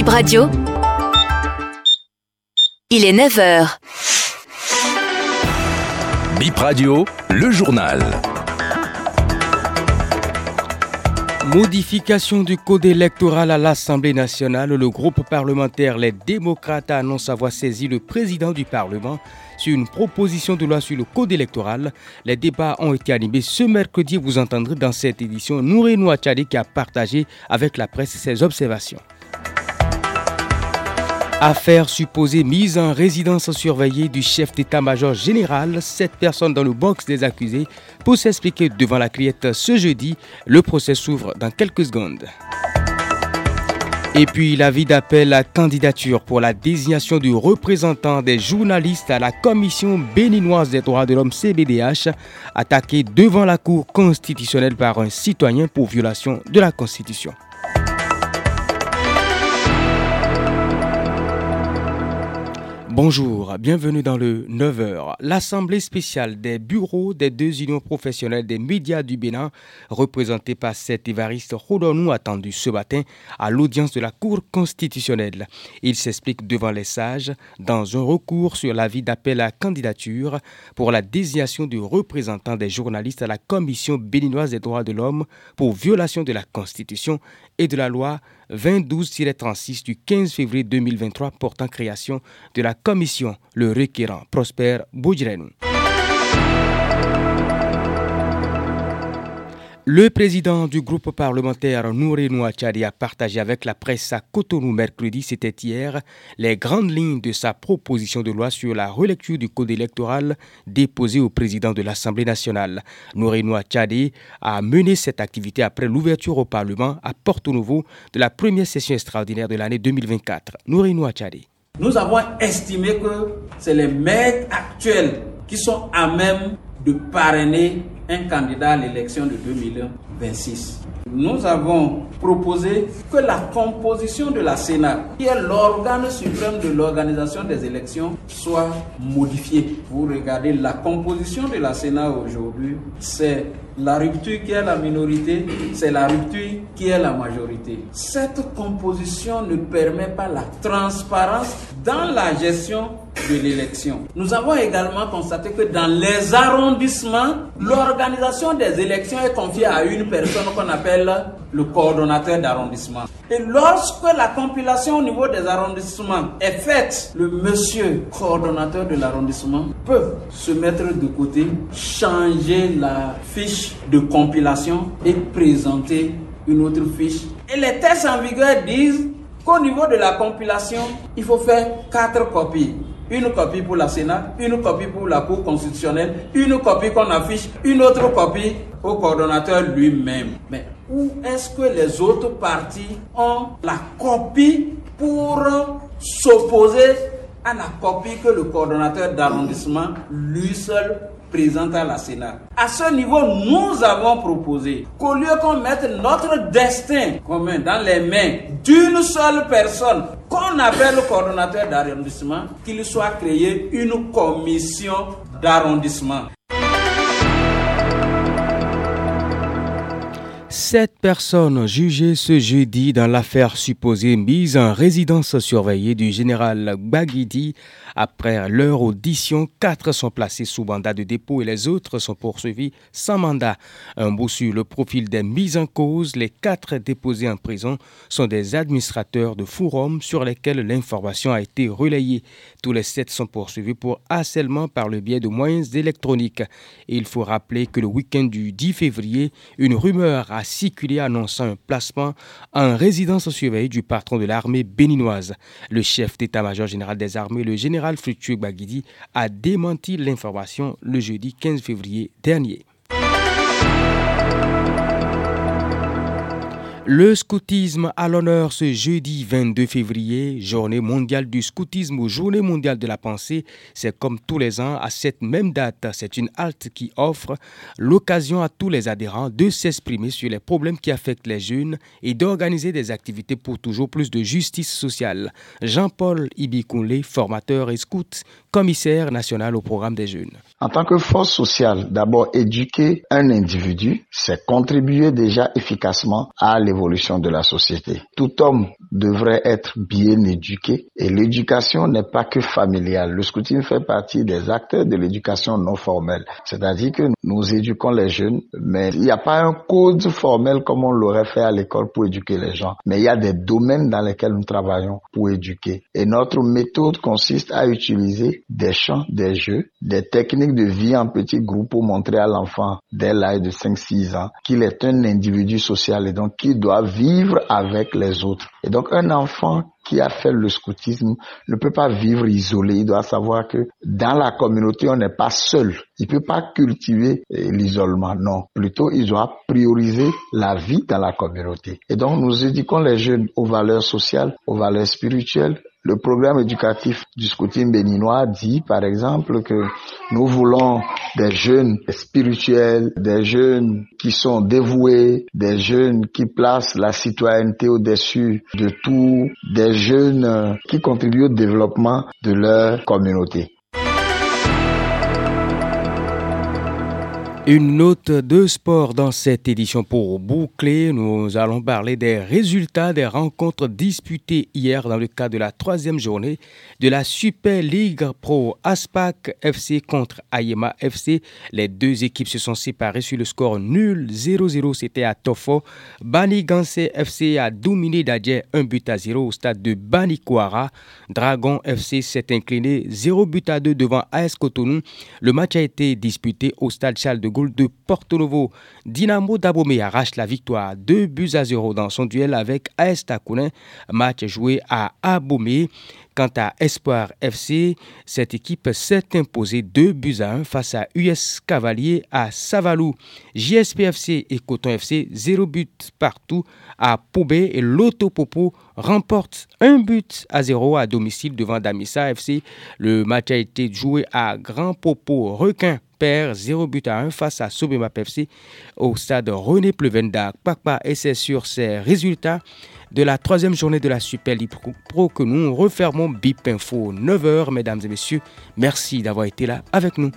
Bip Radio. Il est 9h. Bip Radio, le journal. Modification du code électoral à l'Assemblée nationale, le groupe parlementaire Les démocrates annonce avoir saisi le président du Parlement sur une proposition de loi sur le code électoral. Les débats ont été animés ce mercredi. Vous entendrez dans cette édition Nouré Nouachadi qui a partagé avec la presse ses observations. Affaire supposée mise en résidence surveillée du chef d'état-major général, sept personnes dans le box des accusés pour s'expliquer devant la criette ce jeudi. Le procès s'ouvre dans quelques secondes. Et puis l'avis d'appel à candidature pour la désignation du représentant des journalistes à la Commission béninoise des droits de l'homme CBDH, attaqué devant la Cour constitutionnelle par un citoyen pour violation de la Constitution. Bonjour, bienvenue dans le 9h. L'Assemblée spéciale des bureaux des deux unions professionnelles des médias du Bénin, représentée par cet Évariste Rodonou attendu ce matin à l'audience de la Cour constitutionnelle. Il s'explique devant les sages dans un recours sur l'avis d'appel à candidature pour la désignation du représentant des journalistes à la Commission béninoise des droits de l'homme pour violation de la Constitution et de la loi 2012-36 du 15 février 2023 portant création de la commission Le Requérant Prosper Boudjrenou. Le président du groupe parlementaire Nouré Nouachadi a partagé avec la presse à Cotonou mercredi, c'était hier, les grandes lignes de sa proposition de loi sur la relecture du code électoral déposée au président de l'Assemblée nationale. Nouré Nouachadi a mené cette activité après l'ouverture au Parlement à Porto Novo de la première session extraordinaire de l'année 2024. Nouré Nouachadi. Nous avons estimé que c'est les maires actuels qui sont à même de parrainer un candidat à l'élection de 2026. Nous avons proposé que la composition de la Sénat, qui est l'organe suprême de l'organisation des élections, soit modifiée. Vous regardez la composition de la Sénat aujourd'hui, c'est la rupture qui est la minorité, c'est la rupture qui est la majorité. Cette composition ne permet pas la transparence dans la gestion l'élection. Nous avons également constaté que dans les arrondissements, l'organisation des élections est confiée à une personne qu'on appelle le coordonnateur d'arrondissement. Et lorsque la compilation au niveau des arrondissements est faite, le monsieur coordonnateur de l'arrondissement peut se mettre de côté, changer la fiche de compilation et présenter une autre fiche. Et les tests en vigueur disent qu'au niveau de la compilation, il faut faire quatre copies une copie pour la Sénat, une copie pour la Cour constitutionnelle, une copie qu'on affiche, une autre copie au coordonnateur lui-même. Mais où est-ce que les autres partis ont la copie pour s'opposer à la copie que le coordonnateur d'arrondissement lui seul présente à la Sénat? À ce niveau, nous avons proposé qu'au lieu qu'on mette notre destin commun dans les mains d'une seule personne, qu'on appelle le coordonnateur d'arrondissement, qu'il soit créé une commission d'arrondissement. Sept personnes jugées ce jeudi dans l'affaire supposée mise en résidence surveillée du général Baguidi. Après leur audition, quatre sont placés sous mandat de dépôt et les autres sont poursuivis sans mandat. Un bout sur le profil des mises en cause, les quatre déposés en prison sont des administrateurs de forum sur lesquels l'information a été relayée. Tous les sept sont poursuivis pour harcèlement par le biais de moyens électroniques. il faut rappeler que le week-end du 10 février, une rumeur a circulé annonçant un placement en résidence surveillée du patron de l'armée béninoise. Le chef d'état-major général des armées, le général Fructueux Baguidi a démenti l'information le jeudi 15 février dernier. Le scoutisme à l'honneur ce jeudi 22 février, journée mondiale du scoutisme ou journée mondiale de la pensée. C'est comme tous les ans, à cette même date, c'est une halte qui offre l'occasion à tous les adhérents de s'exprimer sur les problèmes qui affectent les jeunes et d'organiser des activités pour toujours plus de justice sociale. Jean-Paul Ibikounle, formateur et scout, commissaire national au programme des jeunes. En tant que force sociale, d'abord éduquer un individu, c'est contribuer déjà efficacement à l'évolution de la société. Tout homme devraient être bien éduqués. Et l'éducation n'est pas que familiale. Le scouting fait partie des acteurs de l'éducation non formelle. C'est-à-dire que nous éduquons les jeunes, mais il n'y a pas un code formel comme on l'aurait fait à l'école pour éduquer les gens. Mais il y a des domaines dans lesquels nous travaillons pour éduquer. Et notre méthode consiste à utiliser des chants, des jeux, des techniques de vie en petits groupes pour montrer à l'enfant dès l'âge de 5-6 ans qu'il est un individu social et donc qu'il doit vivre avec les autres. Et donc un enfant qui a fait le scoutisme ne peut pas vivre isolé. Il doit savoir que dans la communauté, on n'est pas seul. Il peut pas cultiver eh, l'isolement. Non. Plutôt, il doit prioriser la vie dans la communauté. Et donc, nous éduquons les jeunes aux valeurs sociales, aux valeurs spirituelles, le programme éducatif du scouting béninois dit, par exemple, que nous voulons des jeunes spirituels, des jeunes qui sont dévoués, des jeunes qui placent la citoyenneté au-dessus de tout, des jeunes qui contribuent au développement de leur communauté. Une note de sport dans cette édition pour boucler. Nous allons parler des résultats des rencontres disputées hier dans le cadre de la troisième journée de la Super League Pro Aspac FC contre Ayema FC. Les deux équipes se sont séparées sur le score nul 0-0. C'était à Tofo. Bani FC a dominé Dadje 1 but à 0 au stade de Banikwara. Dragon FC s'est incliné 0 but à 2 devant AS Cotonou. Le match a été disputé au stade Charles de Gaulle de Porto Novo. Dynamo Dabomé arrache la victoire 2 buts à 0 dans son duel avec AS Takounin. Match joué à Abomey. Quant à Espoir FC, cette équipe s'est imposée 2 buts à 1 face à US Cavalier à Savalou. JSPFC et Coton FC 0 but partout à Poubé et Loto Popo remporte 1 but à 0 à domicile devant Damissa FC. Le match a été joué à Grand Popo Requin perd 0 but à 1 face à Sobema FC au stade René Plevendac. Papa et c'est sur ces résultats de la troisième journée de la Super League Pro que nous refermons BIP Info 9h, mesdames et messieurs. Merci d'avoir été là avec nous.